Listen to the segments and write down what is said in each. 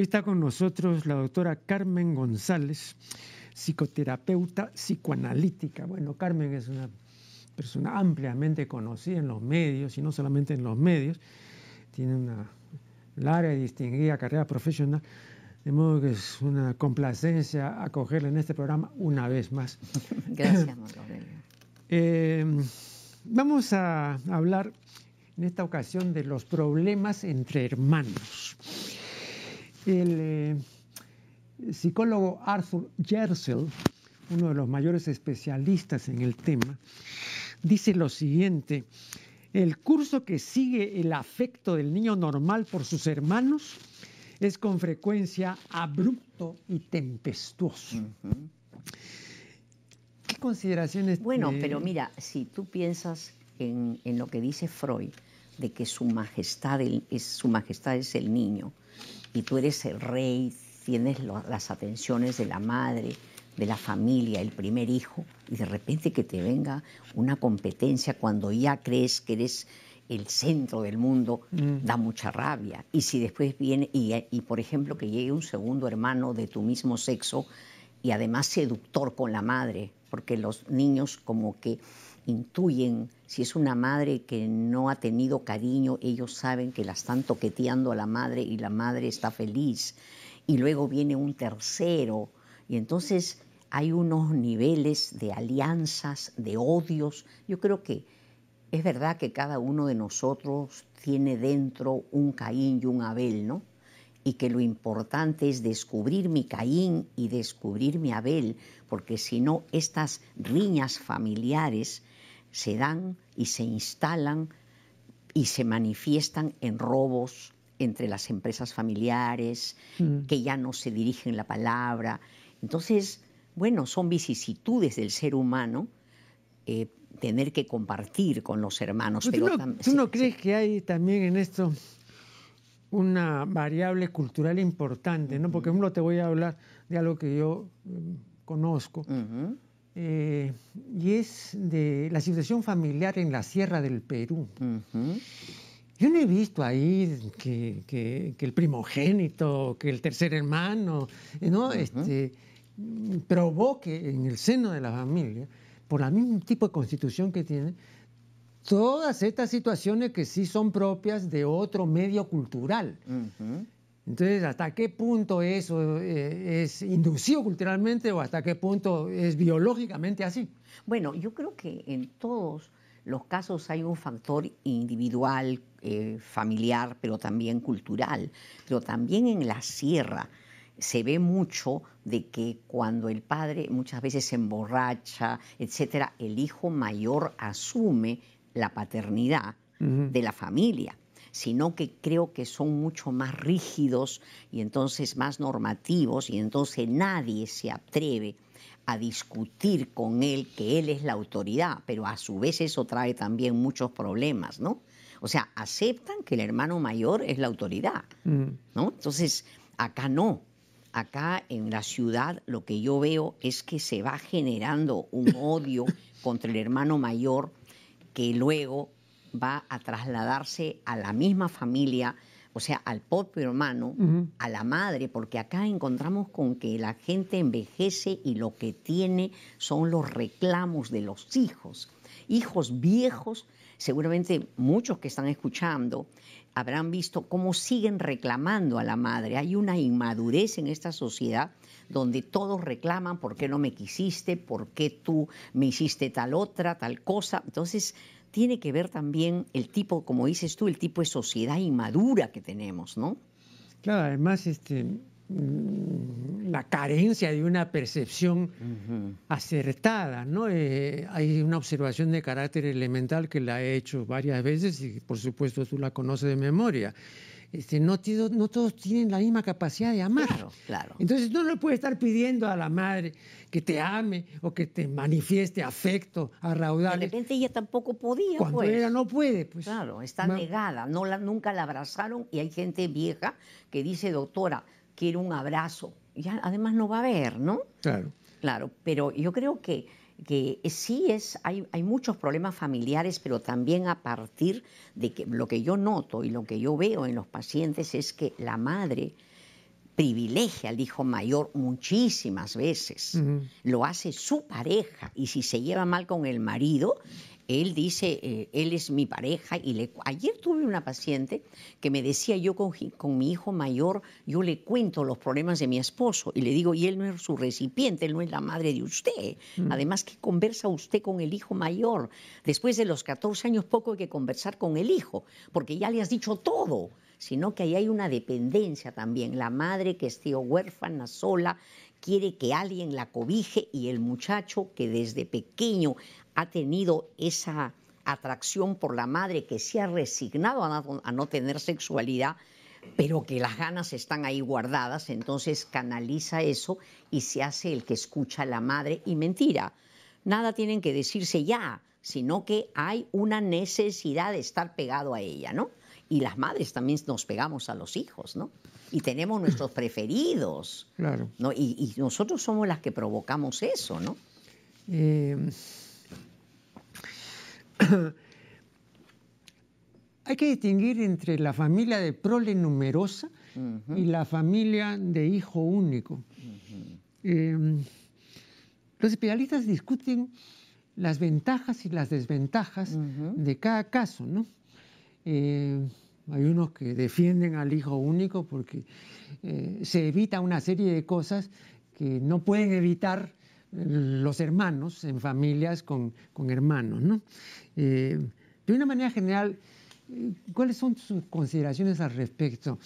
Hoy está con nosotros la doctora Carmen González, psicoterapeuta psicoanalítica. Bueno, Carmen es una persona ampliamente conocida en los medios y no solamente en los medios, tiene una larga y distinguida carrera profesional, de modo que es una complacencia acogerla en este programa una vez más. Gracias, eh, Vamos a hablar en esta ocasión de los problemas entre hermanos. El eh, psicólogo Arthur Gersel, uno de los mayores especialistas en el tema, dice lo siguiente, el curso que sigue el afecto del niño normal por sus hermanos es con frecuencia abrupto y tempestuoso. ¿Qué consideraciones? Bueno, pero mira, si tú piensas en, lo que dice Freud, de que su majestad, es, su majestad es el niño, y tú eres el rey, tienes las atenciones de la madre, de la familia, el primer hijo, y de repente que te venga una competencia cuando ya crees que eres el centro del mundo, mm. da mucha rabia. Y si después viene, y, y por ejemplo que llegue un segundo hermano de tu mismo sexo y además seductor con la madre, porque los niños como que intuyen, si es una madre que no ha tenido cariño, ellos saben que la están toqueteando a la madre y la madre está feliz. Y luego viene un tercero, y entonces hay unos niveles de alianzas, de odios. Yo creo que es verdad que cada uno de nosotros tiene dentro un Caín y un Abel, ¿no? Y que lo importante es descubrir mi Caín y descubrir mi Abel, porque si no, estas riñas familiares se dan y se instalan y se manifiestan en robos entre las empresas familiares, mm. que ya no se dirigen la palabra. Entonces, bueno, son vicisitudes del ser humano eh, tener que compartir con los hermanos. Pero ¿Tú, no, crees que hay también en esto una variable cultural importante? ¿no? Porque, ejemplo, te voy a hablar de algo que yo mm, conozco. Eh, y es de la situación familiar en la Sierra del Perú. Yo no he visto ahí que, el primogénito, que el tercer hermano, ¿no? este, provoque en el seno de la familia, por el mismo tipo de constitución que tiene, todas estas situaciones que sí son propias de otro medio cultural. Entonces, ¿hasta qué punto eso eh, es inducido culturalmente o hasta qué punto es biológicamente así? Bueno, yo creo que en todos los casos hay un factor individual, eh, familiar, pero también cultural. Pero también en la sierra se ve mucho de que cuando el padre muchas veces se emborracha, etcétera, el hijo mayor asume la paternidad de la familia sino que creo que son mucho más rígidos y entonces más normativos y entonces nadie se atreve a discutir con él que él es la autoridad, pero a su vez eso trae también muchos problemas, ¿no? O sea, aceptan que el hermano mayor es la autoridad, ¿no? Entonces, acá no, acá en la ciudad lo que yo veo es que se va generando un odio contra el hermano mayor que luego va a trasladarse a la misma familia, o sea, al propio hermano, a la madre, porque acá encontramos con que la gente envejece y lo que tiene son los reclamos de los hijos. Hijos viejos, seguramente muchos que están escuchando habrán visto cómo siguen reclamando a la madre. Hay una inmadurez en esta sociedad donde todos reclaman por qué no me quisiste, por qué tú me hiciste tal otra, tal cosa. Entonces, tiene que ver también el tipo, como dices tú, el tipo de sociedad inmadura que tenemos, ¿no? Claro, además, este, mm, la carencia de una percepción acertada, ¿no? Eh, hay una observación de carácter elemental que la he hecho varias veces y por supuesto tú la conoces de memoria. Este, no, no, todos tienen la misma capacidad de amar. Claro, claro. Entonces no le puedes estar pidiendo a la madre que te ame o que te manifieste afecto a raudales. De repente ella tampoco podía. Cuando pues. ella no puede, pues. Claro, está negada, no la, nunca la abrazaron y hay gente vieja que dice, doctora, quiero un abrazo. Ya además no va a haber, ¿no? Claro. Claro, pero yo creo que que sí es, hay, hay, muchos problemas familiares, pero también a partir de que lo que yo noto y lo que yo veo en los pacientes es que la madre privilegia al hijo mayor muchísimas veces. Lo hace su pareja y si se lleva mal con el marido, él dice, eh, él es mi pareja y le... Ayer tuve una paciente que me decía, yo con, mi hijo mayor, yo le cuento los problemas de mi esposo y le digo, y él no es su recipiente, él no es la madre de usted. Mm. Además, ¿qué conversa usted con el hijo mayor? Después de los 14 años, poco hay que conversar con el hijo, porque ya le has dicho todo sino que ahí hay una dependencia también. La madre que esté huérfana, sola, quiere que alguien la cobije y el muchacho que desde pequeño ha tenido esa atracción por la madre, que se ha resignado a no, tener sexualidad, pero que las ganas están ahí guardadas, entonces canaliza eso y se hace el que escucha a la madre. Y mentira, nada tienen que decirse ya, sino que hay una necesidad de estar pegado a ella, ¿no? Y las madres también nos pegamos a los hijos, ¿no? Y tenemos nuestros preferidos. Claro. ¿no? Y, nosotros somos las que provocamos eso, ¿no? Eh, hay que distinguir entre la familia de prole numerosa y la familia de hijo único. Em, los especialistas discuten las ventajas y las desventajas de cada caso, ¿no? Eh, hay unos que defienden al hijo único porque eh, se evita una serie de cosas que no pueden evitar los hermanos en familias con, hermanos. ¿no? Eh, de una manera general, eh, ¿cuáles son sus consideraciones al respecto?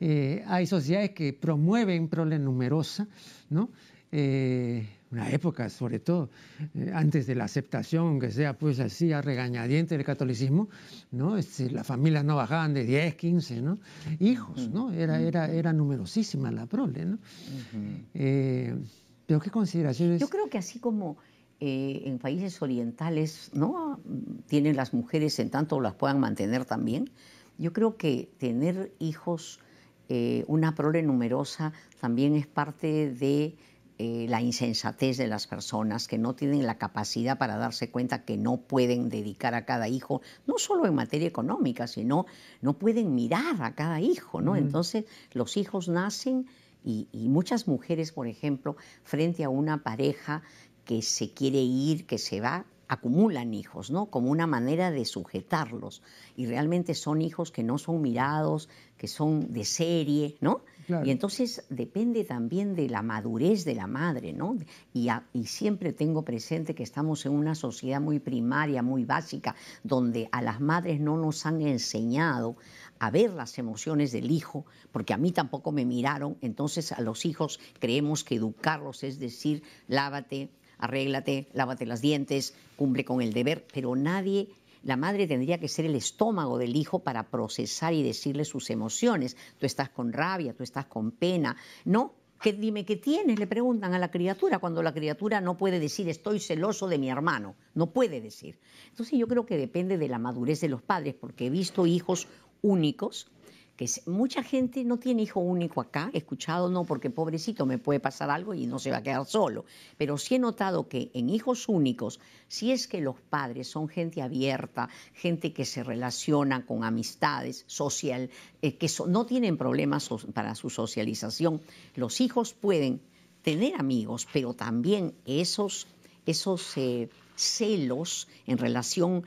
Eh, hay sociedades que promueven prole numerosa, ¿no? una época sobre todo, antes de la aceptación, que sea pues así a regañadiente del catolicismo, ¿no? Este, las familias no bajaban de 10, 15 ¿no? hijos, ¿no? Era, era, era numerosísima la prole. ¿no? ¿Pero qué consideraciones? Yo creo que así como eh, en países orientales no tienen las mujeres en tanto las puedan mantener también, yo creo que tener hijos, eh, una prole numerosa, también es parte de eh, la insensatez de las personas que no tienen la capacidad para darse cuenta que no pueden dedicar a cada hijo, no solo en materia económica, sino no pueden mirar a cada hijo, ¿no? Entonces los hijos nacen y, muchas mujeres, por ejemplo, frente a una pareja que se quiere ir, que se va, acumulan hijos, ¿no? Como una manera de sujetarlos. Y realmente son hijos que no son mirados, que son de serie, ¿no? Y entonces depende también de la madurez de la madre, ¿no? Y, y, siempre tengo presente que estamos en una sociedad muy primaria, muy básica, donde a las madres no nos han enseñado a ver las emociones del hijo, porque a mí tampoco me miraron, entonces a los hijos creemos que educarlos es decir, lávate, arréglate, lávate las dientes, cumple con el deber, pero nadie la madre tendría que ser el estómago del hijo para procesar y decirle sus emociones. Tú estás con rabia, tú estás con pena. No, ¿Qué, dime qué tienes, le preguntan a la criatura, cuando la criatura no puede decir estoy celoso de mi hermano, no puede decir. Entonces yo creo que depende de la madurez de los padres, porque he visto hijos únicos, que mucha gente no tiene hijo único acá, he escuchado no, porque pobrecito me puede pasar algo y no se va a quedar solo, pero sí he notado que en hijos únicos, si es que los padres son gente abierta, gente que se relaciona con amistades, social, eh, que no tienen problemas para su socialización, los hijos pueden tener amigos, pero también esos, esos eh, celos en relación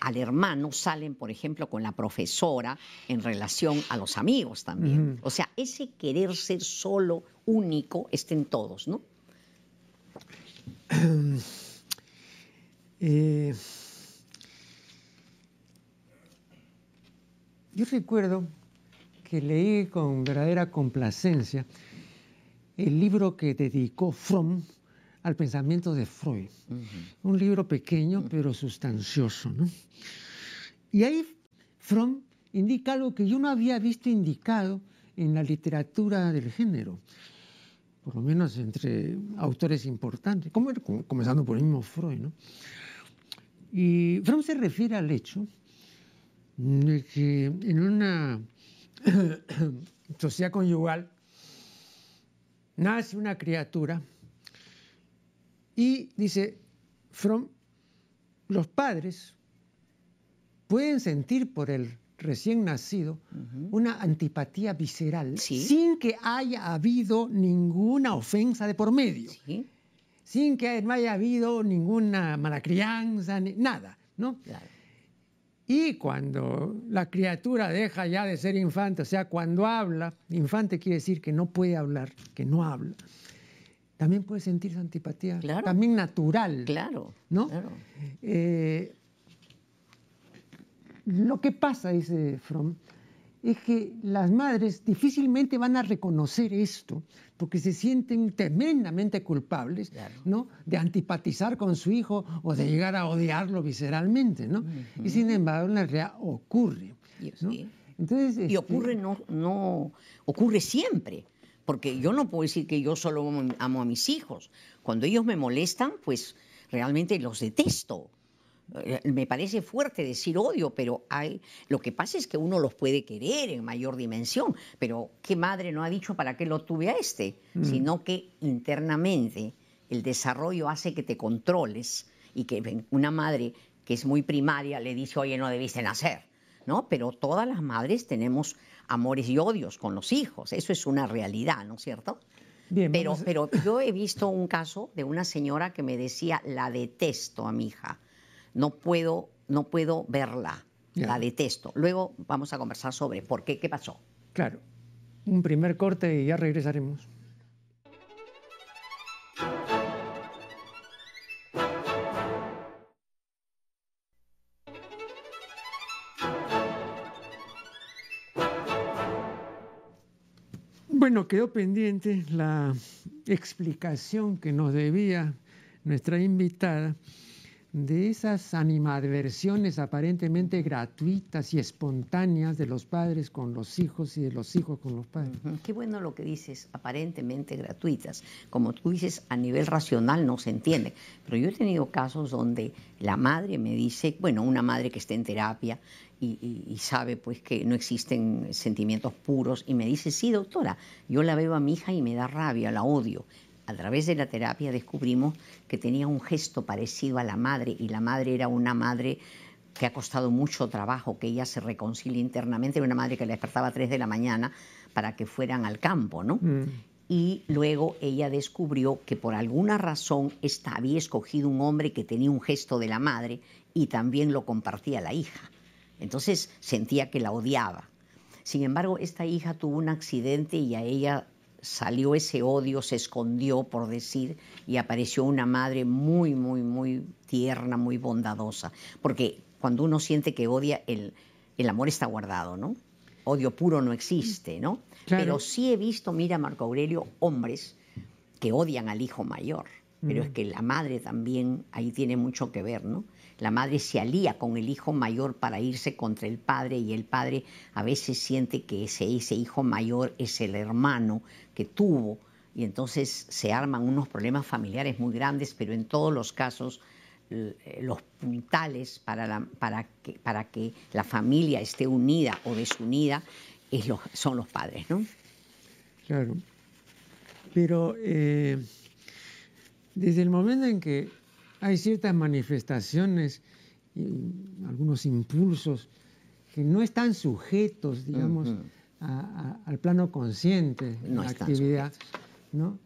al hermano salen, por ejemplo, con la profesora en relación a los amigos también. O sea, ese querer ser solo, único, está en todos, ¿no? Eh, yo recuerdo que leí con verdadera complacencia el libro que dedicó Fromm al pensamiento de Freud. Un libro pequeño pero sustancioso. Y ahí Freud indica algo que yo no había visto indicado en la literatura del género, por lo menos entre autores importantes, comenzando por el mismo Freud. Y Freud se refiere al hecho de que en una sociedad conyugal nace una criatura y dice, from, los padres pueden sentir por el recién nacido una antipatía visceral sin que haya habido ninguna ofensa de por medio, sin que no haya habido ninguna mala crianza, nada, ¿no? Y cuando la criatura deja ya de ser infante, o sea, cuando habla, infante quiere decir que no puede hablar, que no habla, también puede sentir antipatía, también natural. Claro. ¿no? Claro. Eh, lo que pasa, dice Fromm, es que las madres difícilmente van a reconocer esto, porque se sienten tremendamente culpables ¿no? de antipatizar con su hijo o de llegar a odiarlo visceralmente. ¿no? Y sin embargo, en la realidad ocurre. Entonces, y este ocurre, no, no, ocurre siempre, porque yo no puedo decir que yo solo amo a mis hijos. Cuando ellos me molestan, pues realmente los detesto. Eh, me parece fuerte decir odio, pero hay, lo que pasa es que uno los puede querer en mayor dimensión, pero ¿qué madre no ha dicho para qué lo tuve a este? Mm. Sino que internamente el desarrollo hace que te controles y que una madre que es muy primaria le dice, oye, no debiste nacer, ¿no? Pero todas las madres tenemos amores y odios con los hijos, eso es una realidad, ¿no es cierto? Bien, pero, pero yo he visto un caso de una señora que me decía, la detesto a mi hija no puedo, no puedo verla, la detesto. Luego vamos a conversar sobre por qué, qué pasó. Claro, un primer corte y ya regresaremos. Quedó pendiente la explicación que nos debía nuestra invitada de esas animadversiones aparentemente gratuitas y espontáneas de los padres con los hijos y de los hijos con los padres. Qué bueno lo que dices, aparentemente gratuitas. Como tú dices, a nivel racional no se entiende. Pero yo he tenido casos donde la madre me dice, bueno, una madre que esté en terapia y, y, sabe pues que no existen sentimientos puros y me dice, sí, doctora, yo la veo a mi hija y me da rabia, la odio a través de la terapia descubrimos que tenía un gesto parecido a la madre y la madre era una madre que ha costado mucho trabajo que ella se reconcilie internamente, era una madre que la despertaba a 3 de la mañana para que fueran al campo, ¿no? Mm. Y luego ella descubrió que por alguna razón esta había escogido un hombre que tenía un gesto de la madre y también lo compartía la hija. Entonces sentía que la odiaba. Sin embargo, esta hija tuvo un accidente y a ella salió ese odio, se escondió, por decir, y apareció una madre muy, muy, muy tierna, muy bondadosa. Porque cuando uno siente que odia, el, el amor está guardado, ¿no? Odio puro no existe, ¿no? Pero sí he visto, mira, Marco Aurelio, hombres que odian al hijo mayor. Pero es mm. que la madre también ahí tiene mucho que ver, ¿no? La madre se alía con el hijo mayor para irse contra el padre y el padre a veces siente que ese, ese hijo mayor es el hermano que tuvo y entonces se arman unos problemas familiares muy grandes, pero en todos los casos eh, los puntales para, para, que, para que la familia esté unida o desunida es son los padres, ¿no? Claro. Pero eh, desde el momento en que hay ciertas manifestaciones y algunos impulsos que no están sujetos, digamos, al plano consciente de la actividad. ¿no?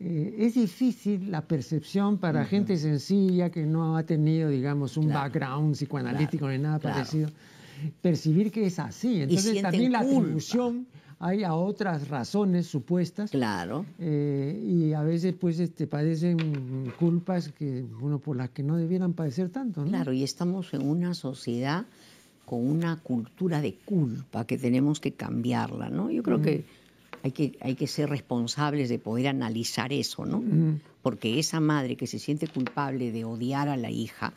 Eh, es difícil la percepción para gente sencilla que no ha tenido, digamos, un background psicoanalítico ni nada parecido, percibir que es así. Entonces también la atribución hay a otras razones supuestas. Claro. Eh, y a veces pues este, padecen culpas que, bueno, por las que no debieran padecer tanto. Claro, y estamos en una sociedad con una cultura de culpa que tenemos que cambiarla, ¿no? Yo creo que, hay que hay que ser responsables de poder analizar eso, ¿no? Porque esa madre que se siente culpable de odiar a la hija,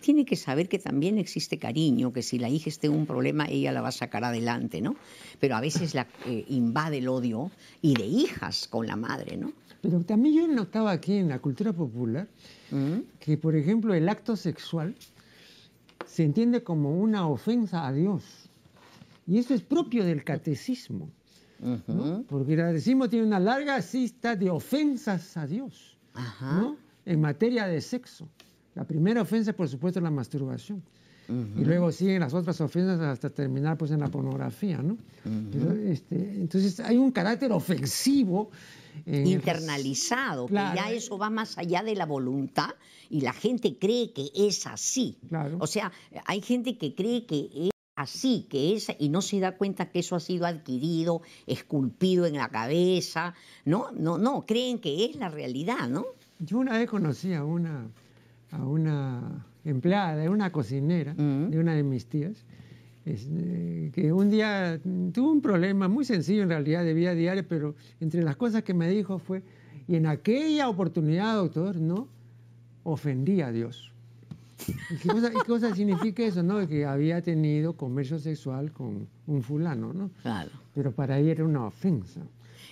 tiene que saber que también existe cariño, que si la hija esté en un problema, ella la va a sacar adelante, ¿no? Pero a veces la eh, invade el odio y de hijas con la madre, ¿no? Pero también yo notaba aquí en la cultura popular mm. que, por ejemplo, el acto sexual se entiende como una ofensa a Dios. Y eso es propio del catecismo. Porque el catecismo tiene una larga cista de ofensas a Dios en materia de sexo. La primera ofensa, por supuesto, es la masturbación. y luego siguen las otras ofensas hasta terminar pues en la pornografía, ¿no? este, entonces hay un carácter ofensivo. internalizado, que ya eso va más allá de la voluntad y la gente cree que es así. O sea, hay gente que cree que es así, que es, y no se da cuenta que eso ha sido adquirido, esculpido en la cabeza, ¿no? No, no, creen que es la realidad, ¿no? Yo una vez conocí a una, a una empleada, de una cocinera mm. de una de mis tías, eh, que un día tuvo un problema muy sencillo en realidad de vida diaria, pero entre las cosas que me dijo fue, y en aquella oportunidad, doctor, no ofendí a Dios. ¿Y qué, cosa, significa eso? No? Que había tenido comercio sexual con un fulano, ¿no? Claro. Pero para ella era una ofensa.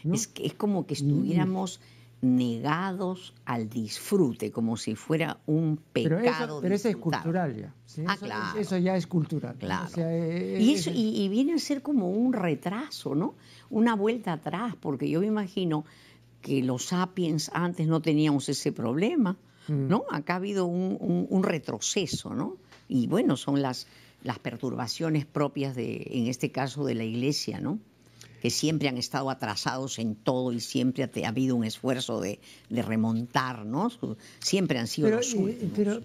Es, que, es como que estuviéramos negados al disfrute, como si fuera un pecado. Pero eso, es cultural ya. Ah, eso, claro. eso, ya es cultural. Claro. y, eso, y, viene a ser como un retraso, ¿no? Una vuelta atrás, porque yo me imagino que los sapiens antes no teníamos ese problema, mm. ¿no? Acá ha habido un, un, retroceso, ¿no? Y bueno, son las, las perturbaciones propias de, en este caso, de la iglesia, ¿no? Que siempre han estado atrasados en todo y siempre ha, habido un esfuerzo de, remontar, ¿no? Siempre han sido los últimos. Pero,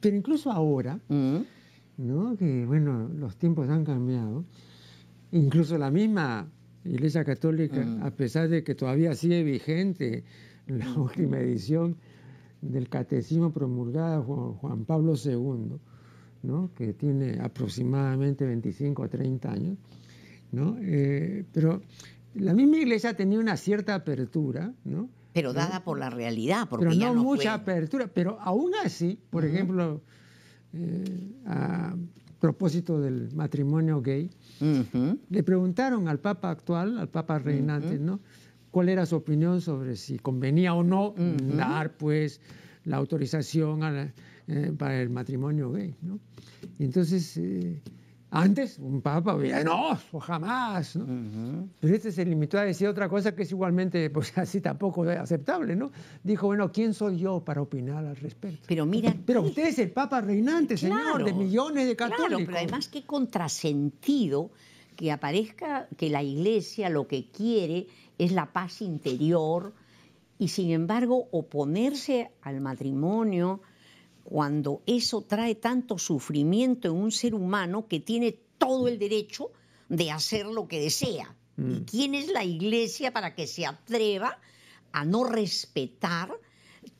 pero incluso ahora, mm. ¿no? Que bueno, los tiempos han cambiado, incluso la misma Iglesia Católica, mm. a pesar de que todavía sigue vigente la mm. última edición del Catecismo promulgada Juan, Juan Pablo II, ¿no? que tiene aproximadamente 25 o 30 años, ¿no? Eh, pero la misma iglesia tenía una cierta apertura, ¿no? Pero dada por la realidad, porque pero no, mucha apertura, pero aún así, por ejemplo, eh, a propósito del matrimonio gay, le preguntaron al Papa actual, al Papa reinante, ¿no? ¿Cuál era su opinión sobre si convenía o no dar, pues, la autorización eh, para el matrimonio gay, ¿no? Entonces antes, un papa no, jamás. ¿no? Pero este se limitó a decir otra cosa que es igualmente, pues así tampoco aceptable, ¿no? Dijo, bueno, ¿quién soy yo para opinar al respecto? Pero mira. Pero usted es el papa reinante, señor, de millones de católicos. Claro, pero además qué contrasentido que aparezca que la iglesia lo que quiere es la paz interior y sin embargo oponerse al matrimonio cuando eso trae tanto sufrimiento en un ser humano que tiene todo el derecho de hacer lo que desea. ¿Y mm. quién es la iglesia para que se atreva a no respetar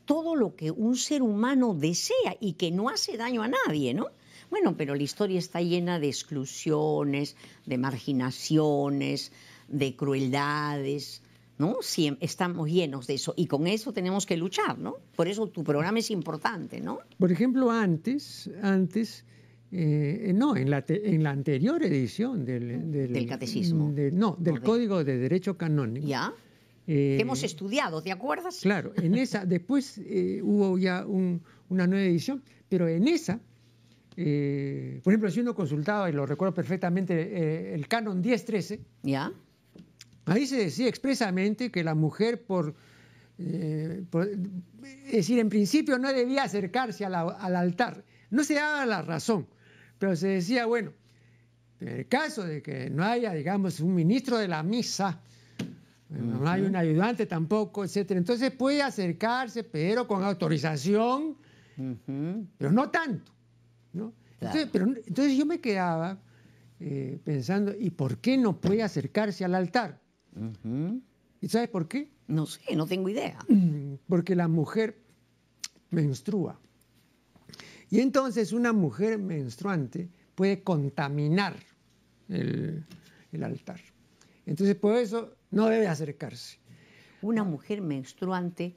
todo lo que un ser humano desea y que no hace daño a nadie, ¿no? Bueno, pero la historia está llena de exclusiones, de marginaciones, de crueldades, ¿no? estamos llenos de eso y con eso tenemos que luchar, ¿no? Por eso tu programa es importante, ¿no? Por ejemplo, antes, antes, eh, no, en la, en la anterior edición del, del, catecismo. no, del Código de Derecho Canónico. Ya. Eh, hemos estudiado, ¿te acuerdas? Claro, en esa, después eh, hubo ya una nueva edición, pero en esa, por ejemplo, si uno consultaba, y lo recuerdo perfectamente, el canon 1013, ¿Ya? Ahí se decía expresamente que la mujer, por, eh, es decir, en principio no debía acercarse al altar. No se daba la razón, pero se decía, bueno, en el caso de que no haya, digamos, un ministro de la misa, no hay un ayudante tampoco, etcétera, entonces puede acercarse, pero con autorización, pero no tanto. Entonces, pero, entonces yo me quedaba eh, pensando, ¿y por qué no puede acercarse al altar? ¿Y sabes por qué? No sé, no tengo idea. Porque la mujer menstrua. Y entonces una mujer menstruante puede contaminar el, altar. Entonces por eso no debe acercarse. Una mujer menstruante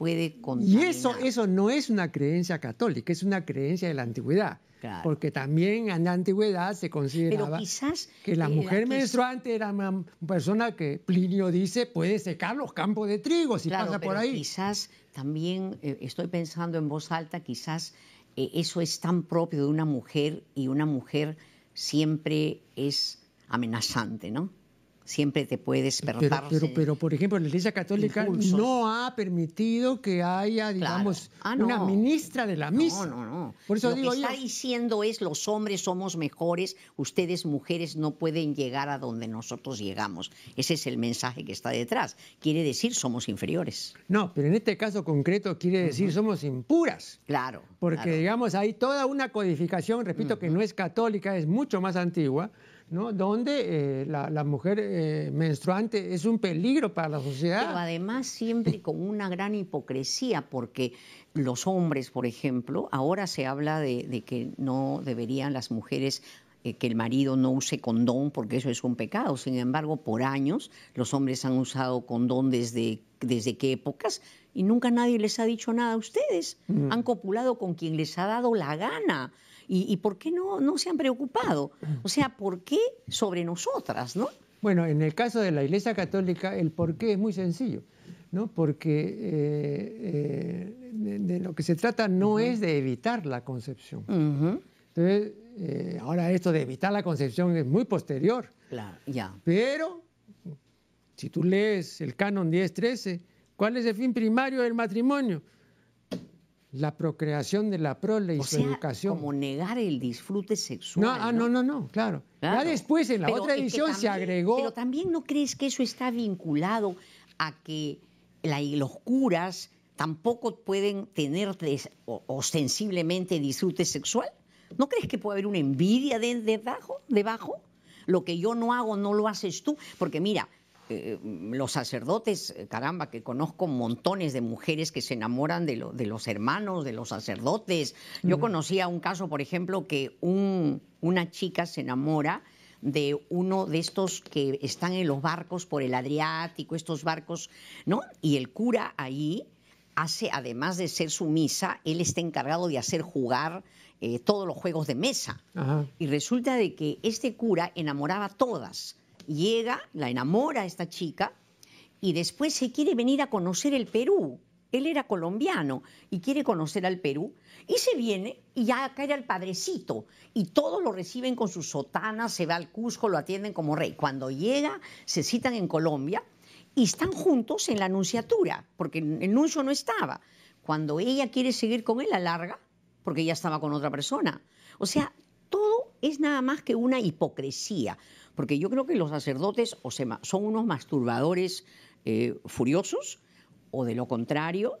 puede contaminar. Y eso, eso no es una creencia católica, es una creencia de la antigüedad. Porque también en la antigüedad se consideraba que la eh, mujer menstruante era una persona que Plinio dice puede secar los campos de trigo si pasa por ahí. Quizás también eh, estoy pensando en voz alta, quizás eh, eso es tan propio de una mujer y una mujer siempre es amenazante, ¿no? Siempre te puede despertar. Pero, pero, por ejemplo, la Iglesia Católica no ha permitido que haya, digamos, ah, una ministra de la misa. No, no, no. Por eso Lo que está diciendo es los hombres somos mejores, ustedes mujeres no pueden llegar a donde nosotros llegamos. Ese es el mensaje que está detrás. Quiere decir somos inferiores. No, pero en este caso concreto quiere decir somos impuras. Claro. Porque, digamos, hay toda una codificación, repito, que no es católica, es mucho más antigua donde eh, la, mujer eh, menstruante es un peligro para la sociedad. Pero además siempre con una gran hipocresía, porque los hombres, por ejemplo, ahora se habla de, que no deberían las mujeres eh, que el marido no use condón porque eso es un pecado. Sin embargo, por años los hombres han usado condón desde, desde qué épocas y nunca nadie les ha dicho nada a ustedes. Mm. Han copulado con quien les ha dado la gana. ¿Y, por qué no, no se han preocupado? O sea, ¿por qué sobre nosotras, no? Bueno, en el caso de la Iglesia Católica, el por qué es muy sencillo, ¿no? Porque eh, eh, de, lo que se trata no es de evitar la concepción. Entonces, eh, ahora esto de evitar la concepción es muy posterior. Claro, ya. Pero, si tú lees el canon 10.13, ¿cuál es el fin primario del matrimonio? La procreación de la prole y su educación. Como negar el disfrute sexual. No, ah, no, no, no, claro. Ya después en la otra edición se agregó. Pero también no crees que eso está vinculado a que los curas tampoco pueden tener ostensiblemente disfrute sexual. ¿No crees que puede haber una envidia de, debajo, debajo? Lo que yo no hago no lo haces tú. Porque mira, eh, los sacerdotes, eh, caramba, que conozco montones de mujeres que se enamoran de, los hermanos, de los sacerdotes. Yo conocía un caso, por ejemplo, que una chica se enamora de uno de estos que están en los barcos por el Adriático, estos barcos, ¿no? Y el cura ahí hace, además de ser sumisa, él está encargado de hacer jugar eh, todos los juegos de mesa. Y resulta de que este cura enamoraba a todas llega, la enamora esta chica y después se quiere venir a conocer el Perú. Él era colombiano y quiere conocer al Perú y se viene y ya cae al padrecito y todos lo reciben con sus sotanas, se va al Cusco, lo atienden como rey. Cuando llega, se citan en Colombia y están juntos en la anunciatura, porque el nuncio no estaba. Cuando ella quiere seguir con él, la larga, porque ella estaba con otra persona. O sea, todo es nada más que una hipocresía. Porque yo creo que los sacerdotes son unos masturbadores eh, furiosos, o de lo contrario,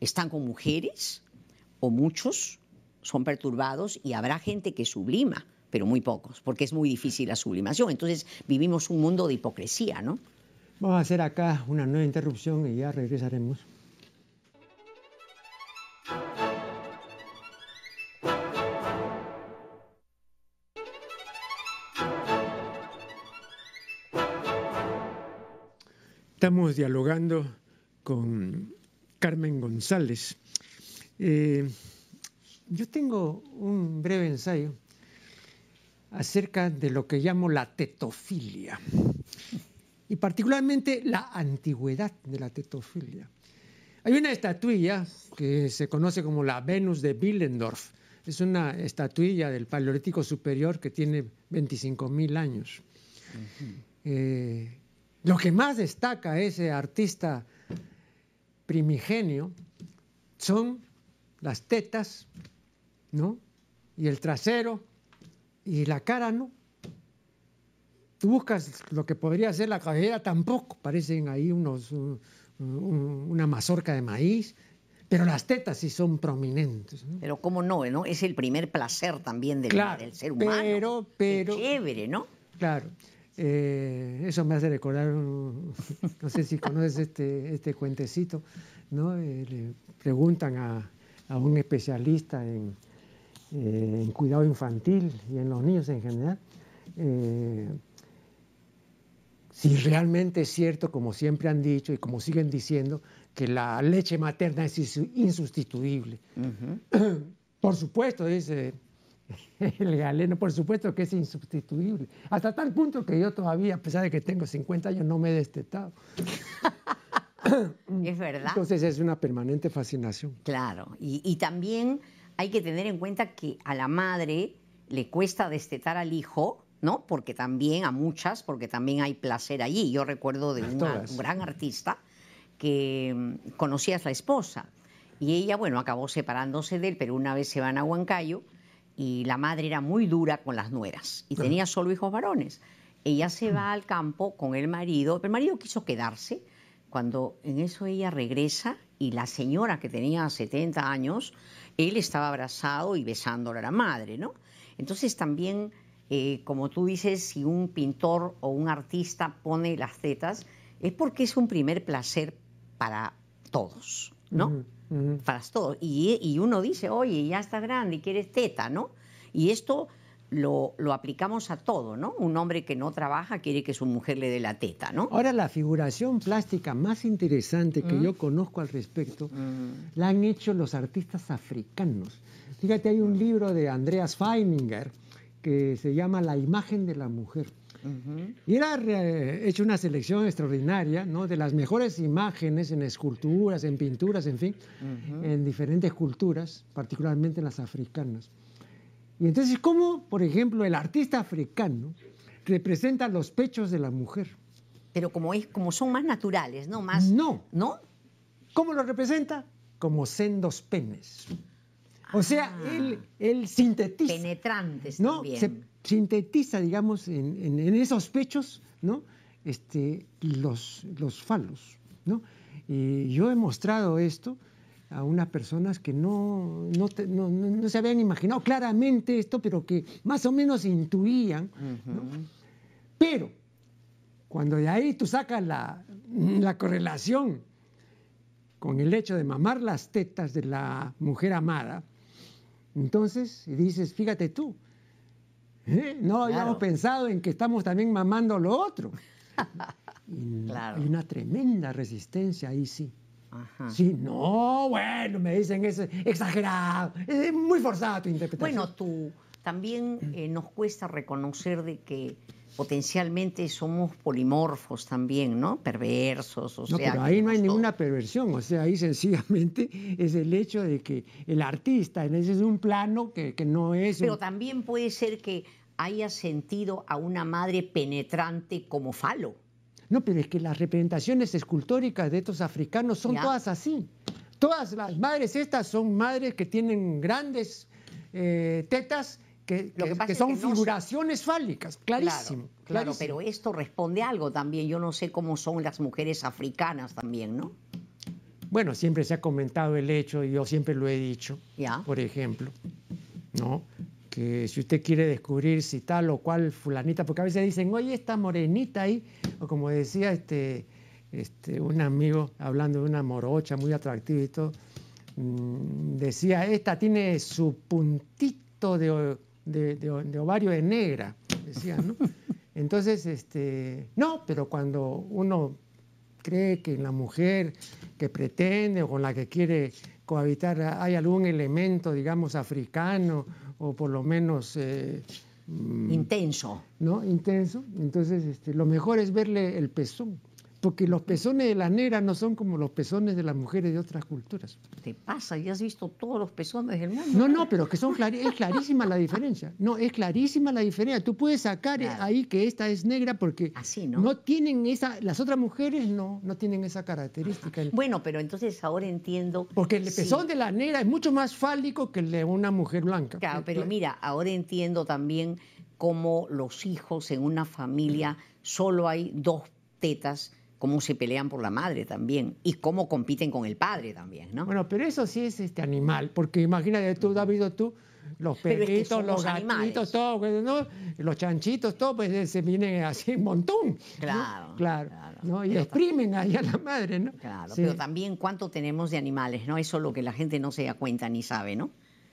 están con mujeres, o muchos son perturbados y habrá gente que sublima, pero muy pocos, porque es muy difícil la sublimación. Entonces vivimos un mundo de hipocresía, ¿no? Vamos a hacer acá una nueva interrupción y ya regresaremos. Estamos dialogando con Carmen González. Eh, yo tengo un breve ensayo acerca de lo que llamo la tetofilia y particularmente la antigüedad de la tetofilia. Hay una estatuilla que se conoce como la Venus de Willendorf. Es una estatuilla del Paleolítico Superior que tiene 25.000 años. Lo que más destaca ese artista primigenio son las tetas, ¿no? Y el trasero y la cara, ¿no? Tú buscas lo que podría ser la cabellera, tampoco parecen ahí unos, una mazorca de maíz, pero las tetas sí son prominentes. Pero cómo no, ¿no? Es el primer placer también del, del ser humano. Pero, pero. chévere, ¿no? Claro. Eh, eso me hace recordar, no sé si conoces este, este cuentecito, ¿no? Eh, le preguntan a, un especialista en, eh, en, cuidado infantil y en los niños en general, si realmente es cierto, como siempre han dicho y como siguen diciendo, que la leche materna es insustituible. Por supuesto, dice el galeno, por supuesto que es insustituible. Hasta tal punto que yo todavía, a pesar de que tengo 50 años, no me he destetado. es verdad. Entonces es una permanente fascinación. Claro, y, también hay que tener en cuenta que a la madre le cuesta destetar al hijo ¿no? Porque también a muchas, porque también hay placer allí. Yo recuerdo de una, un gran artista que mm, conocía a la esposa y ella, bueno, acabó separándose de él, pero una vez se van a Huancayo y la madre era muy dura con las nueras y tenía solo hijos varones. Ella se va al campo con el marido, pero el marido quiso quedarse. Cuando en eso ella regresa y la señora que tenía 70 años, él estaba abrazado y besándole a la madre, ¿no? Entonces también, eh, como tú dices, si un pintor o un artista pone las tetas, es porque es un primer placer para todos, ¿no? Para todos. Y, y, uno dice, oye, ya está grande y quieres teta, ¿no? Y esto lo, aplicamos a todo, ¿no? Un hombre que no trabaja quiere que su mujer le dé la teta, ¿no? Ahora, la figuración plástica más interesante que mm. yo conozco al respecto mm. la han hecho los artistas africanos. Fíjate, hay un libro de Andreas Feininger que se llama La imagen de la mujer. Y era hecho una selección extraordinaria ¿no? de las mejores imágenes en esculturas, en pinturas, en fin, en diferentes culturas, particularmente en las africanas. Y entonces, ¿cómo, por ejemplo, el artista africano representa los pechos de la mujer? Pero como, es, como son más naturales, ¿no? Más, no. ¿No? ¿Cómo lo representa? Como sendos penes. O sea, ah. él, él, sintetiza. Penetrantes ¿no? también. Se sintetiza, digamos, en, en, esos pechos, ¿no? Este, los, los falos, ¿no? Y yo he mostrado esto a unas personas que no, no, se habían imaginado claramente esto, pero que más o menos intuían. Pero cuando de ahí tú sacas la, la, correlación con el hecho de mamar las tetas de la mujer amada, entonces dices, fíjate tú, ¿eh? no habíamos pensado en que estamos también mamando lo otro. Hay una tremenda resistencia ahí sí. Sí, no, bueno, me dicen es exagerado, es muy forzada tu interpretación. Bueno, tú también eh, nos cuesta reconocer de que potencialmente somos polimorfos también, ¿no? Perversos, o no, Pero ahí no hay ninguna perversión, o sea, ahí sencillamente es el hecho de que el artista, en ese es un plano que, no es... Pero también puede ser que haya sentido a una madre penetrante como falo. No, pero es que las representaciones escultóricas de estos africanos son todas así. Todas las madres estas son madres que tienen grandes eh, tetas que, son figuraciones fálicas, clarísimo claro, pero esto responde a algo también. Yo no sé cómo son las mujeres africanas también, ¿no? Bueno, siempre se ha comentado el hecho, y yo siempre lo he dicho, por ejemplo, ¿no? Que si usted quiere descubrir si tal o cual fulanita, porque a veces dicen, oye, esta morenita ahí, o como decía este, este, un amigo hablando de una morocha muy atractiva y todo, mm, decía, esta tiene su puntito de, de, ovario de negra, decía, ¿no? Entonces, este, no, pero cuando uno cree que en la mujer que pretende o con la que quiere cohabitar hay algún elemento, digamos, africano o por lo menos... Eh, mm, Intenso. ¿No? Intenso. Entonces, este, lo mejor es verle el pezón porque los pezones de las negras no son como los pezones de las mujeres de otras culturas. ¿Te pasa? ¿Ya has visto todos los pezones del mundo? No, no, pero que son es clarísima la diferencia. No, es clarísima la diferencia. Tú puedes sacar ahí que esta es negra porque Así, ¿no? no tienen esa, las otras mujeres no, no tienen esa característica. Bueno, pero entonces ahora entiendo. Porque el pezón de la negra es mucho más fálico que el de una mujer blanca. Claro, pero mira, ahora entiendo también cómo los hijos en una familia solo hay dos tetas cómo se pelean por la madre también y cómo compiten con el padre también, ¿no? Bueno, pero eso sí es este animal, porque imagínate tú, David, tú, los perritos, los gatitos, todo, ¿no? los chanchitos, todo, pues se viene así un montón. Claro, claro. ¿no? Y exprimen ahí a la madre, ¿no? Claro, pero también cuánto tenemos de animales, ¿no? Eso es lo que la gente no se da cuenta ni sabe, ¿no?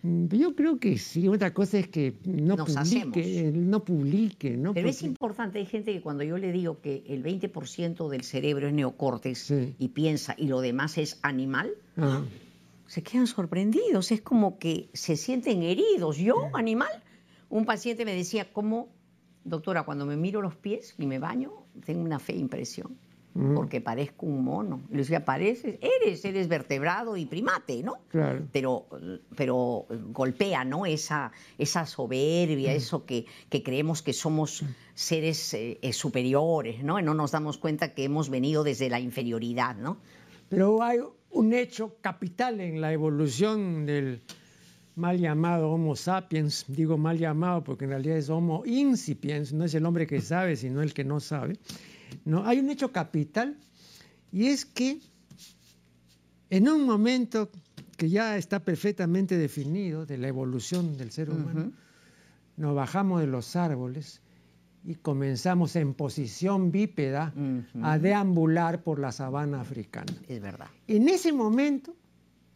Mm, yo creo que sí, otra cosa es que no publique, no publique, ¿no? Pero es importante, hay gente que cuando yo le digo que el 20% del cerebro es neocórtex y piensa y lo demás es animal, ah. se quedan sorprendidos, es como que se sienten heridos. Yo, animal, un paciente me decía, ¿cómo, doctora, cuando me miro los pies y me baño, tengo una fe impresión? Porque parezco un mono. Le decía, pareces, eres, eres vertebrado y primate, ¿no? Claro. Pero, pero golpea, ¿no? Esa, esa soberbia, eso que, que, creemos que somos seres eh, superiores, ¿no? Y no nos damos cuenta que hemos venido desde la inferioridad, ¿no? Pero hay un hecho capital en la evolución del mal llamado Homo sapiens, digo mal llamado porque en realidad es Homo incipiens, no es el hombre que sabe, sino el que no sabe. No, hay un hecho capital y es que en un momento que ya está perfectamente definido de la evolución del ser humano, nos bajamos de los árboles y comenzamos en posición bípeda a deambular por la sabana africana. Es verdad. En ese momento,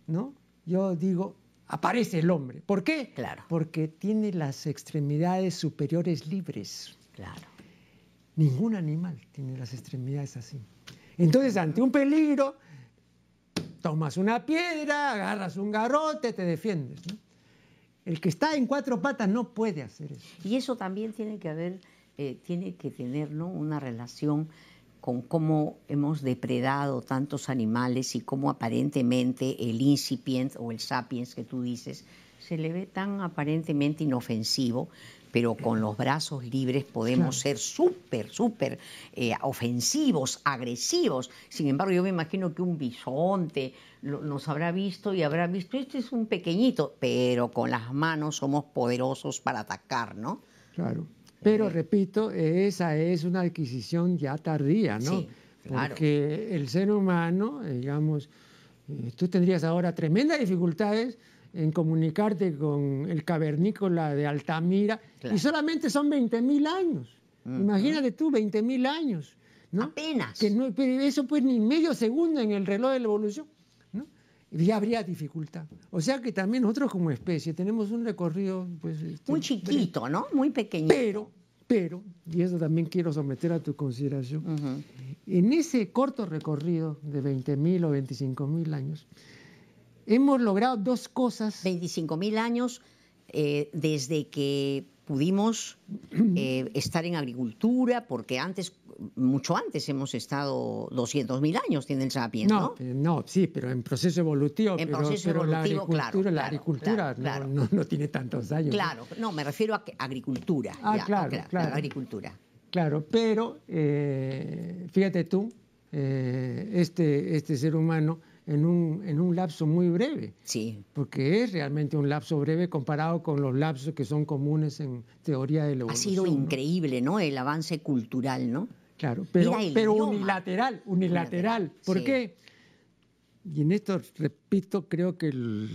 ¿no? Yo digo, aparece el hombre. ¿Por qué? Claro. Porque tiene las extremidades superiores libres. Claro. Ningún animal tiene las extremidades así. Entonces, ante un peligro, tomas una piedra, agarras un garrote, te defiendes. El que está en cuatro patas no puede hacer eso. Y eso también tiene que haber, eh, tiene que tener una relación con cómo hemos depredado tantos animales y cómo aparentemente el incipient o el sapiens que tú dices se le ve tan aparentemente inofensivo, pero con los brazos libres podemos ser súper, súper eh, ofensivos, agresivos. Sin embargo, yo me imagino que un bisonte nos habrá visto y habrá visto, este es un pequeñito, pero con las manos somos poderosos para atacar, ¿no? Claro. Pero repito, esa es una adquisición ya tardía, ¿no? Sí, claro. Porque el ser humano, digamos, eh, tú tendrías ahora tremendas dificultades en comunicarte con el cavernícola de Altamira y solamente son 20.000 años. Imagínate tú, 20.000 años. ¿no? Apenas. Que no, eso pues ni medio segundo en el reloj de la evolución. ¿no? Ya habría dificultad. O sea que también nosotros como especie tenemos un recorrido pues, este, Muy chiquito, ¿no? Muy pequeñito. Pero, pero, y eso también quiero someter a tu consideración, en ese corto recorrido de 20.000 o 25.000 años, hemos logrado dos cosas. 25.000 años eh, desde que pudimos eh, estar en agricultura, porque antes, mucho antes hemos estado 200.000 años, tiene el Sapiens, ¿no? No, no, sí, pero en proceso evolutivo. En pero, proceso pero la evolutivo, agricultura, claro, la claro, agricultura claro, no, claro. No, no tiene tantos años. Claro, no, me refiero a que- agricultura. Ah, ya, claro, claro. agricultura. Claro, pero eh, fíjate tú, este, este ser humano en un, en un lapso muy breve, Sí, porque es realmente un lapso breve comparado con los lapsos que son comunes en teoría de la ha evolución. sido ¿no? increíble, ¿no? El avance cultural, ¿no? Claro, pero, unilateral, unilateral. ¿Por sí. qué? Y en esto, repito, creo que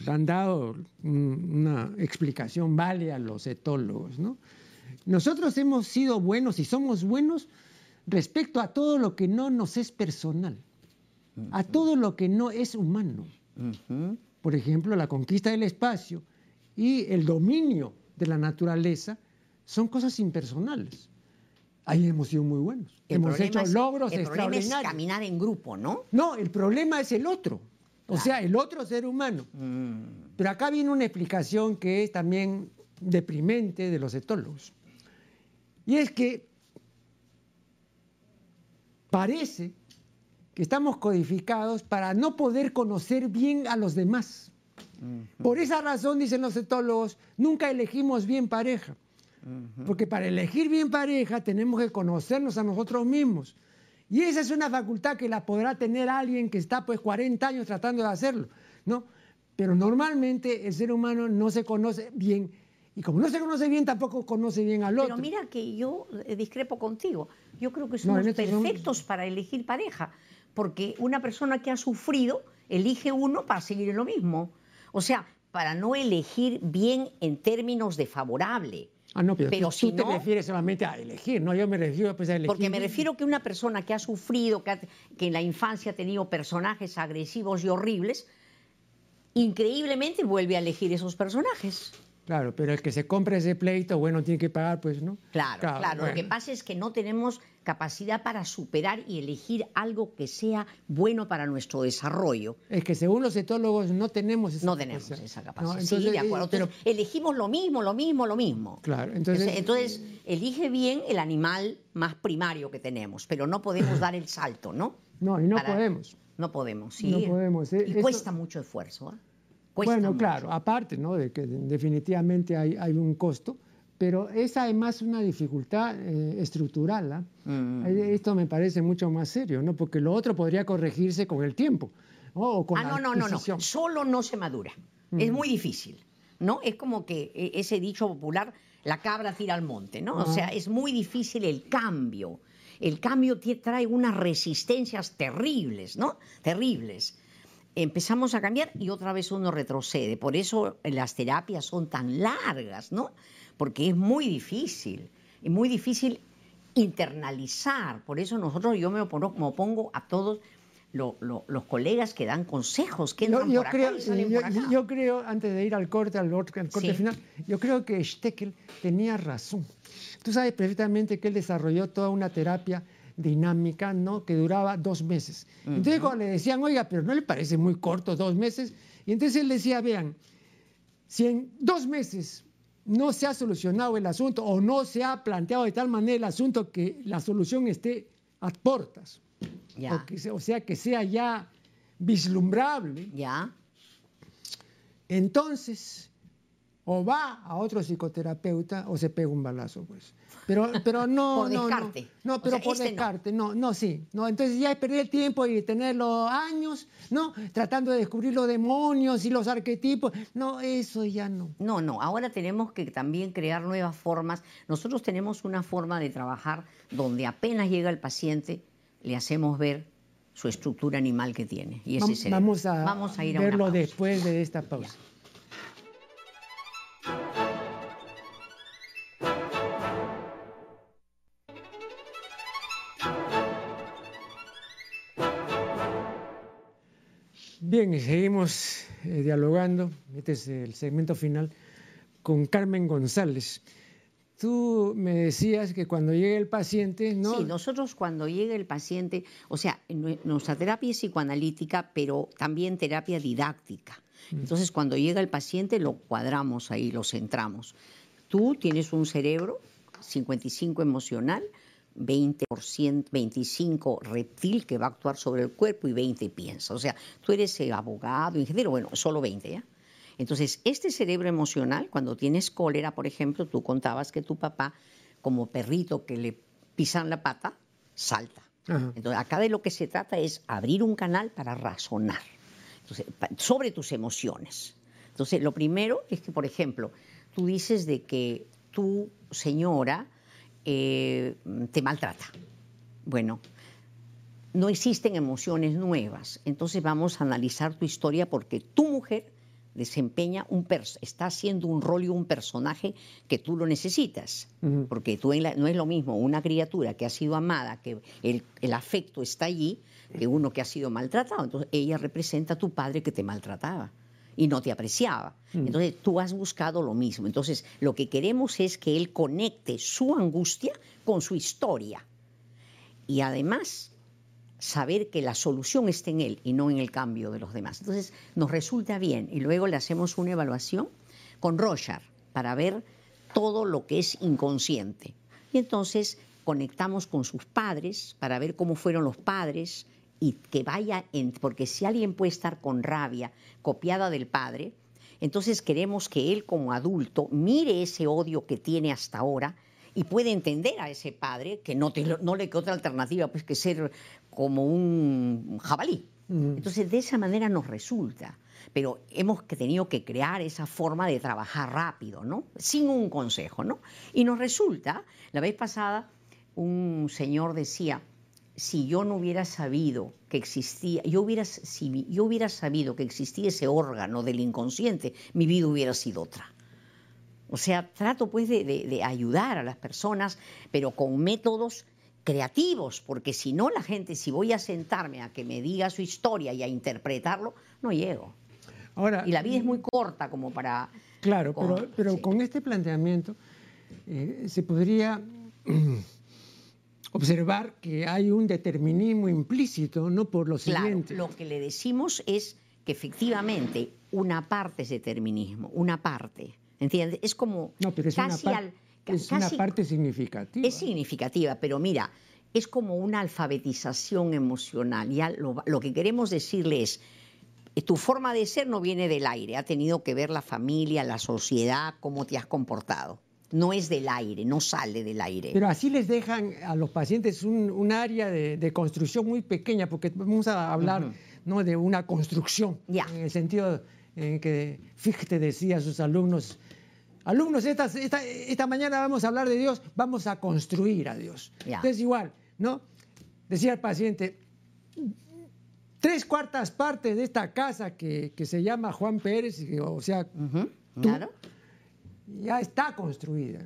han dado un- una explicación vale a los etólogos, ¿no? Nosotros hemos sido buenos y somos buenos respecto a todo lo que no nos es personal, a todo lo que no es humano. Por ejemplo, la conquista del espacio y el dominio de la naturaleza son cosas impersonales. Ahí hemos sido muy buenos. El hemos hecho es- logros El problema es extraordinarios. caminar en grupo, ¿no? No, el problema es el otro. O sea, el otro ser humano. Mm, Pero acá viene una explicación que es también deprimente de los etólogos. Y es que parece que estamos codificados para no poder conocer bien a los demás. Por esa razón, dicen los etólogos, nunca elegimos bien pareja. Porque para elegir bien pareja tenemos que conocernos a nosotros mismos. Y esa es una facultad que la podrá tener alguien que está pues 40 años tratando de hacerlo, ¿no? Pero normalmente el ser humano no se conoce bien. Y como no se conoce bien, tampoco conoce bien al otro. Pero mira que yo eh, discrepo contigo. Yo creo que No, somos en esto somos- perfectos para elegir pareja, porque una persona que ha sufrido elige uno para seguir en lo mismo. O sea, para no elegir bien en términos de favorable. Ah, no, pero, Pero tú, si tú te no- refieres solamente a elegir, ¿no? Yo me refiero pues, a elegir. Porque me refiero que una persona que ha sufrido, que, ha- que en la infancia ha tenido personajes agresivos y horribles, increíblemente vuelve a elegir esos personajes. Claro, pero el que se compra ese pleito, bueno, tiene que pagar, pues, ¿no? Claro, claro. Lo que pasa es que no tenemos capacidad para superar y elegir algo que sea bueno para nuestro desarrollo. Es que según los etólogos no tenemos esa no capacidad. tenemos esa capacidad. sí, de acuerdo. pero... elegimos lo mismo, lo mismo, lo mismo. Claro, entonces... entonces... elige bien el animal más primario que tenemos, pero no podemos dar el salto, ¿no? No, y no podemos. No podemos, sí. No podemos. Eh, y cuesta mucho esfuerzo. ¿eh? Bueno, claro, aparte ¿no? de que definitivamente hay, hay, un costo, pero es además una dificultad eh, estructural. ¿ah? Mm. Eh, esto me parece mucho más serio, ¿no? porque lo otro podría corregirse con el tiempo. O con ah, no, no, no, no, solo no se madura. Mm. Es muy difícil. ¿no? Es como que e, ese dicho popular, la cabra tira al monte, ¿no? O sea, es muy difícil el cambio. El cambio trae unas resistencias terribles, ¿no? Terribles empezamos a cambiar y otra vez uno retrocede. Por eso las terapias son tan largas, ¿no? Porque es muy difícil, es muy difícil internalizar. Por eso nosotros, yo me opongo, a todos los colegas que dan consejos, que yo, yo creo, yo, creo, antes de ir al corte, al, corte final, yo creo que Steckel tenía razón. Tú sabes perfectamente que él desarrolló toda una terapia dinámica, ¿no? Que duraba dos meses. Entonces cuando le decían, oiga, pero ¿no le parece muy corto dos meses? Y entonces él decía, vean, si en dos meses no se ha solucionado el asunto o no se ha planteado de tal manera el asunto que la solución esté a portas, o, sea, que sea ya vislumbrable, entonces o va a otro psicoterapeuta o se pega un balazo, pues. Pero, pero no, por descarte. no, pero por este descarte, no. no, sí. No, entonces ya es perder el tiempo y tener los años, ¿no? Tratando de descubrir los demonios y los arquetipos. No, eso ya no. No, no. Ahora tenemos que también crear nuevas formas. Nosotros tenemos una forma de trabajar donde apenas llega el paciente, le hacemos ver su estructura animal que tiene. Y ese vamos, a vamos a ir a verlo después de esta pausa. Bien, seguimos eh, dialogando, este es el segmento final, con Carmen González. Tú me decías que cuando llegue el paciente, ¿no? Sí, nosotros cuando llegue el paciente, o sea, nuestra terapia es psicoanalítica, pero también terapia didáctica. Mm. Entonces, cuando llega el paciente, lo cuadramos ahí, lo centramos. Tú tienes un cerebro 55 emocional, 20%, 25 reptil que va a actuar sobre el cuerpo y 20 piensa. O sea, tú eres abogado, ingeniero, bueno, solo 20, ¿ya? Entonces, este cerebro emocional, cuando tienes cólera, por ejemplo, tú contabas que tu papá, como perrito que le pisan la pata, salta. Entonces, acá de lo que se trata es abrir un canal para razonar sobre tus emociones. Entonces, lo primero es que, por ejemplo, tú dices de que tu señora eh, te maltrata. Bueno, no existen emociones nuevas. Entonces vamos a analizar tu historia porque tu mujer desempeña un está haciendo un rol y un personaje que tú lo necesitas. Porque tú no es lo mismo una criatura que ha sido amada, que el, el, afecto está allí, que uno que ha sido maltratado. Entonces ella representa a tu padre que te maltrataba y no te apreciaba. Mm. Entonces tú has buscado lo mismo. Entonces lo que queremos es que él conecte su angustia con su historia. Y además saber que la solución está en él y no en el cambio de los demás. Entonces nos resulta bien y luego le hacemos una evaluación con Rochard para ver todo lo que es inconsciente. Y entonces conectamos con sus padres para ver cómo fueron los padres, y que vaya, en, porque si alguien puede estar con rabia copiada del padre, entonces queremos que él como adulto mire ese odio que tiene hasta ahora y puede entender a ese padre que no, no le queda otra alternativa pues que ser como un jabalí. Entonces de esa manera nos resulta, pero hemos tenido que crear esa forma de trabajar rápido, ¿no? Sin un consejo, ¿no? Y nos resulta, la vez pasada un señor decía, si yo no hubiera sabido que existía, yo hubiera, si yo hubiera sabido que existía ese órgano del inconsciente, mi vida hubiera sido otra. O sea, trato pues de, ayudar a las personas, pero con métodos creativos, porque si no la gente, si voy a sentarme a que me diga su historia y a interpretarlo, no llego. Ahora, y la vida es muy corta como para... Claro, pero, pero con este planteamiento eh, se podría observar que hay un determinismo implícito, no por lo siguiente. Claro, lo que le decimos es que efectivamente una parte es determinismo, una parte, ¿entiendes? Es como no, pero es casi una, es una parte significativa. Es significativa, pero mira, es como una alfabetización emocional. Ya lo, lo que queremos decirle es, tu forma de ser no viene del aire, ha tenido que ver la familia, la sociedad, cómo te has comportado no es del aire, no sale del aire. Pero así les dejan a los pacientes un, área de, construcción muy pequeña, porque vamos a hablar ¿no? de una construcción, en el sentido en que Fichte decía a sus alumnos, alumnos, esta, esta, mañana vamos a hablar de Dios, vamos a construir a Dios. Entonces igual, ¿no? Decía el paciente, tres cuartas partes de esta casa que, se llama Juan Pérez, o sea, claro ya está construida.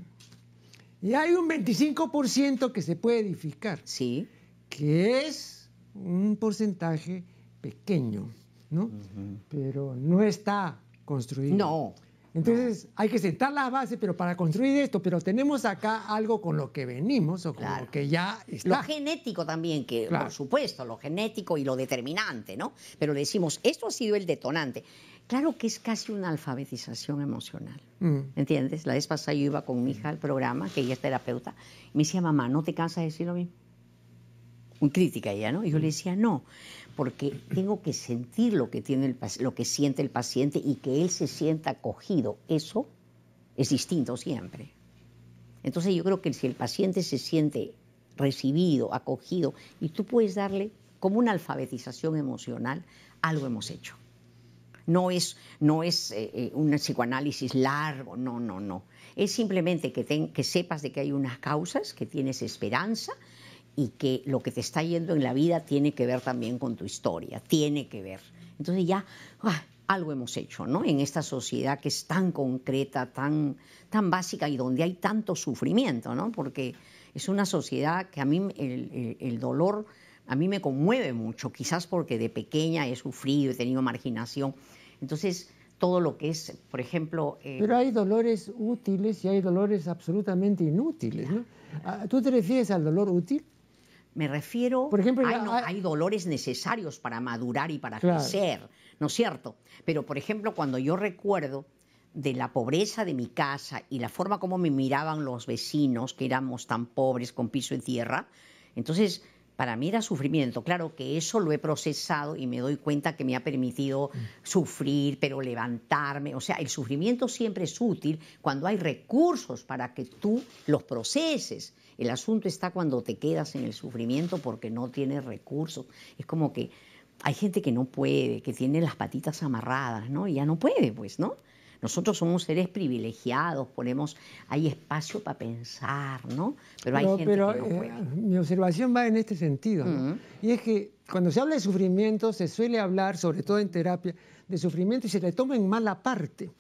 Y hay un 25% que se puede edificar. Sí. Que es un porcentaje pequeño, ¿no? Pero no está construido. No. Entonces hay que sentar la base, pero para construir esto, pero tenemos acá algo con lo que venimos o con lo que ya está. Lo genético también, que por supuesto, lo genético y lo determinante, ¿no? Pero decimos, esto ha sido el detonante. Claro que es casi una alfabetización emocional, mm. ¿entiendes? La vez pasada yo iba con mi hija al programa, que ella es terapeuta, y me decía, mamá, ¿no te cansas de decir lo mismo? Muy crítica ella, ¿no? Y yo le decía, no, porque tengo que sentir lo que, tiene el, lo que siente el paciente y que él se sienta acogido. Eso es distinto siempre. Entonces yo creo que si el paciente se siente recibido, acogido, y tú puedes darle como una alfabetización emocional, algo hemos hecho. No es, no es eh, eh, un psicoanálisis largo, no, no, no. Es simplemente que, que sepas de que hay unas causas, que tienes esperanza y que lo que te está yendo en la vida tiene que ver también con tu historia, tiene que ver. Entonces ya ah, algo hemos hecho, ¿no? En esta sociedad que es tan concreta, tan, tan básica y donde hay tanto sufrimiento, ¿no? Porque es una sociedad que a mí el dolor a mí me conmueve mucho, quizás porque de pequeña he sufrido, he tenido marginación. Entonces, todo lo que es, por ejemplo... Eh, Pero hay dolores útiles y hay dolores absolutamente inútiles, ¿no? Ah, ¿Tú te refieres al dolor útil? Me refiero, por ejemplo, hay, hay dolores necesarios para madurar y para crecer, ¿no es cierto? Pero, por ejemplo, cuando yo recuerdo de la pobreza de mi casa y la forma como me miraban los vecinos, que éramos tan pobres con piso en tierra, entonces para mí era sufrimiento. Claro que eso lo he procesado y me doy cuenta que me ha permitido sufrir, pero levantarme. O sea, el sufrimiento siempre es útil cuando hay recursos para que tú los proceses. El asunto está cuando te quedas en el sufrimiento porque no tienes recursos. Es como que hay gente que no puede, que tiene las patitas amarradas, ¿no? Y ya no puede, pues, ¿no? Nosotros somos seres privilegiados, ponemos, hay espacio para pensar, ¿no? Pero hay gente que no eh, puede. mi observación va en este sentido, ¿no? Y es que cuando se habla de sufrimiento, se suele hablar, sobre todo en terapia, de sufrimiento y se le toma en mala parte.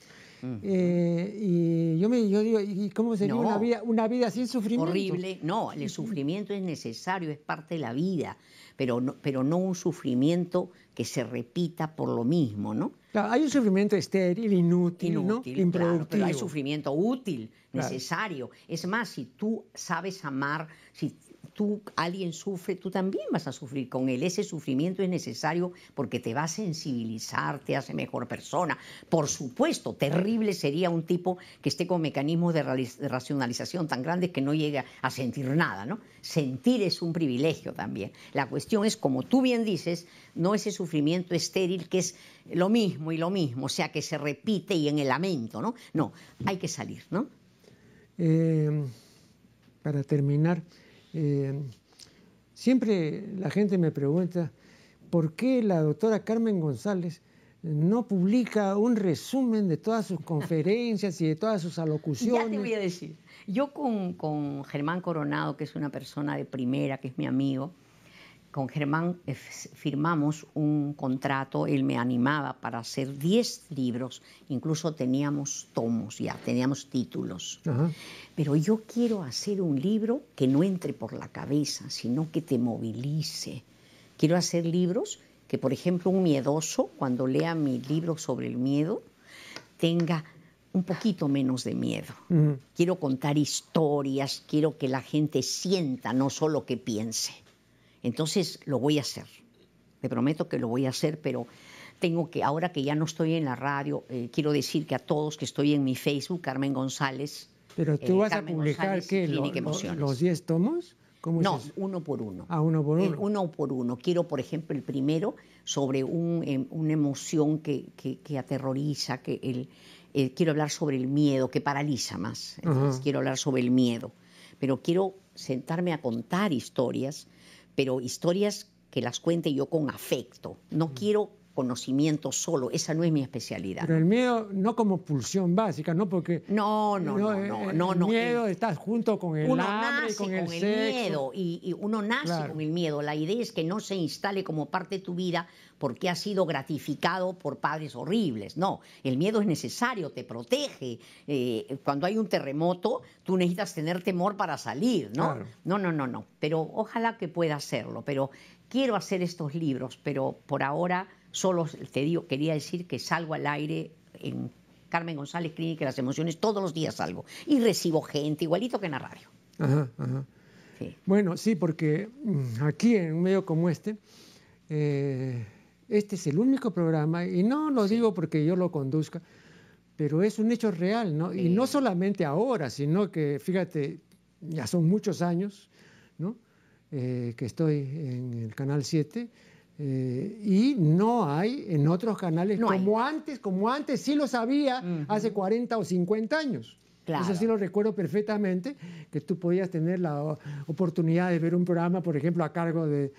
Eh, y yo me digo, ¿y cómo sería una, vida, una vida sin sufrimiento? Horrible. No, el sufrimiento es necesario, es parte de la vida, pero no, pero no un sufrimiento que se repita por lo mismo, ¿no? hay un sufrimiento estéril, inútil, inútil ¿no? improductivo. pero hay sufrimiento útil, necesario. Es más, si tú sabes amar, si tú, alguien sufre, tú también vas a sufrir con él. Ese sufrimiento es necesario porque te va a sensibilizar, te hace mejor persona. Por supuesto, terrible sería un tipo que esté con mecanismos de, racionalización tan grandes que no llegue a sentir nada, ¿no? Sentir es un privilegio también. La cuestión es, como tú bien dices, no ese sufrimiento estéril que es lo mismo y lo mismo, o sea, que se repite y en el lamento, ¿no? No, hay que salir, ¿no? Eh, para terminar, eh, siempre la gente me pregunta por qué la doctora Carmen González no publica un resumen de todas sus conferencias y de todas sus alocuciones. Ya te voy a decir. Yo con, con Germán Coronado, que es una persona de primera, que es mi amigo, con Germán eh, firmamos un contrato, él me animaba para hacer 10 libros, incluso teníamos tomos ya, teníamos títulos. Pero yo quiero hacer un libro que no entre por la cabeza, sino que te movilice. Quiero hacer libros que, por ejemplo, un miedoso, cuando lea mi libro sobre el miedo, tenga un poquito menos de miedo. Quiero contar historias, quiero que la gente sienta, no solo que piense. Entonces lo voy a hacer. Te prometo que lo voy a hacer, pero tengo que, ahora que ya no estoy en la radio, eh, quiero decir que a todos que estoy en mi Facebook, Carmen González. Pero tú vas a publicar qué, los 10 tomos? no, uno por uno. Ah, uno por uno. uno por uno. Quiero, por ejemplo, el primero sobre un, em, una emoción que, que, aterroriza, que el, eh, quiero hablar sobre el miedo, que paraliza más. quiero hablar sobre el miedo. Pero quiero sentarme a contar historias, pero historias que las cuente yo con afecto. No mm. quiero conocimiento solo, esa no es mi especialidad. Pero el miedo no como pulsión básica, ¿no? Porque no, no, no, no, no, el miedo está junto con el uno hambre, con, el, miedo y, uno nace con el miedo. La idea es que no se instale como parte de tu vida porque ha sido gratificado por padres horribles. No, el miedo es necesario, te protege. Eh, cuando hay un terremoto, tú necesitas tener temor para salir, ¿no? No, no, no, no. Pero ojalá que pueda hacerlo. Pero quiero hacer estos libros, pero por ahora Solo te digo, quería decir que salgo al aire en Carmen González Clínica de las Emociones, todos los días salgo. Y recibo gente, igualito que en la radio. Ajá, ajá. Bueno, sí, porque mm, aquí en un medio como este, eh, este es el único programa, y no lo digo porque yo lo conduzca, pero es un hecho real, ¿no? Y no solamente ahora, sino que, fíjate, ya son muchos años, ¿no? Eh, que estoy en el Canal 7 eh, y no hay en otros canales como antes, como antes sí lo sabía hace 40 o 50 años. Eso sí lo recuerdo perfectamente, que tú podías tener la oportunidad de ver un programa, por ejemplo, a cargo de,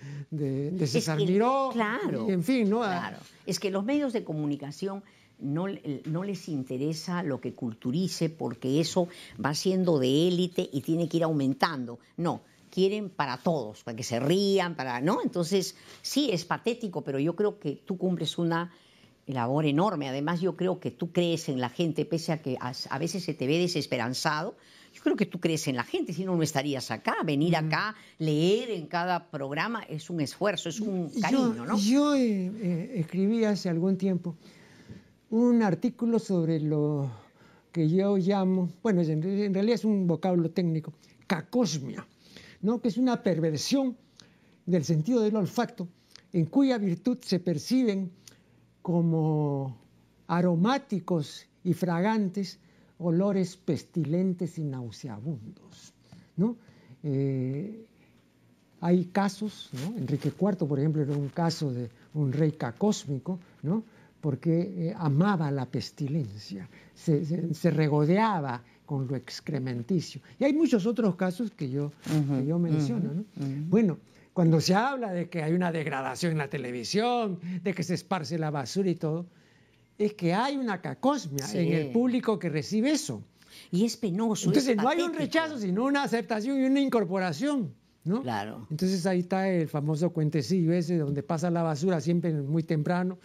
César Miró. Claro. en fin, ¿no? Claro. Es que los medios de comunicación no, no, les interesa lo que culturice porque eso va siendo de élite y tiene que ir aumentando. No, quieren para todos, para que se rían, para, ¿no? Entonces, sí, es patético, pero yo creo que tú cumples una labor enorme. Además, yo creo que tú crees en la gente, pese a que a, veces se te ve desesperanzado. Yo creo que tú crees en la gente, si no, no estarías acá. Venir acá, leer en cada programa es un esfuerzo, es un cariño, ¿no? Yo eh, eh, escribí hace algún tiempo un artículo sobre lo que yo llamo, bueno, en realidad es un vocablo técnico, cacosmia que es una perversión del sentido del olfato, en cuya virtud se perciben como aromáticos y fragantes olores pestilentes y nauseabundos. Eh, hay casos, Enrique IV, por ejemplo, era un caso de un rey cacósmico, ¿no? porque eh, amaba la pestilencia, se regodeaba con lo excrementicio. Y hay muchos otros casos que yo, yo menciono. Bueno, cuando se habla de que hay una degradación en la televisión, de que se esparce la basura y todo, es que hay una cacosmia en el público que recibe eso. Y es penoso. Entonces no hay un rechazo, sino una aceptación y una incorporación. ¿no? Claro. Entonces ahí está el famoso cuentecillo ese donde pasa la basura siempre muy temprano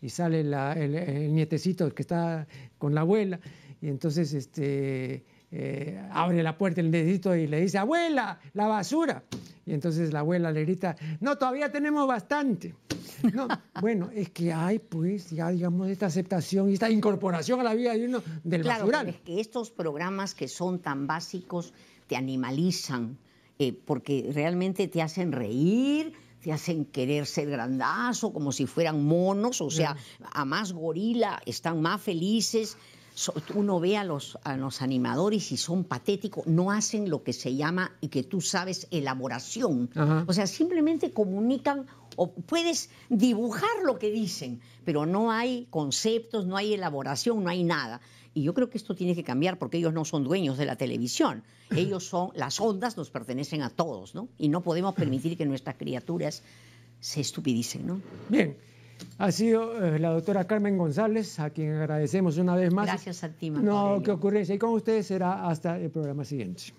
y sale el, nietecito que está con la abuela y entonces este, eh, abre la puerta el nietecito y le dice, abuela, la basura. Y entonces la abuela le grita, no, todavía tenemos bastante. No, bueno, es que hay pues ya digamos esta aceptación y esta incorporación a la vida de uno del claro, basural. Es que estos programas que son tan básicos te animalizan, eh, porque realmente te hacen reír, te hacen querer ser grandazo, como si fueran monos, o sea, a más gorila, están más felices. Uno ve a los, a los animadores y son patéticos, no hacen lo que se llama, y que tú sabes, elaboración. O sea, simplemente comunican o puedes dibujar lo que dicen, pero no hay conceptos, no hay elaboración, no hay nada. Y yo creo que esto tiene que cambiar porque ellos no son dueños de la televisión. Ellos son, las ondas nos pertenecen a todos, ¿no? Y no podemos permitir que nuestras criaturas se estupidicen, ¿no? Bien. Ha sido eh, la doctora Carmen González, a quien agradecemos una vez más. Gracias a ti, No, qué ocurrencia. Y con ustedes será hasta el programa siguiente.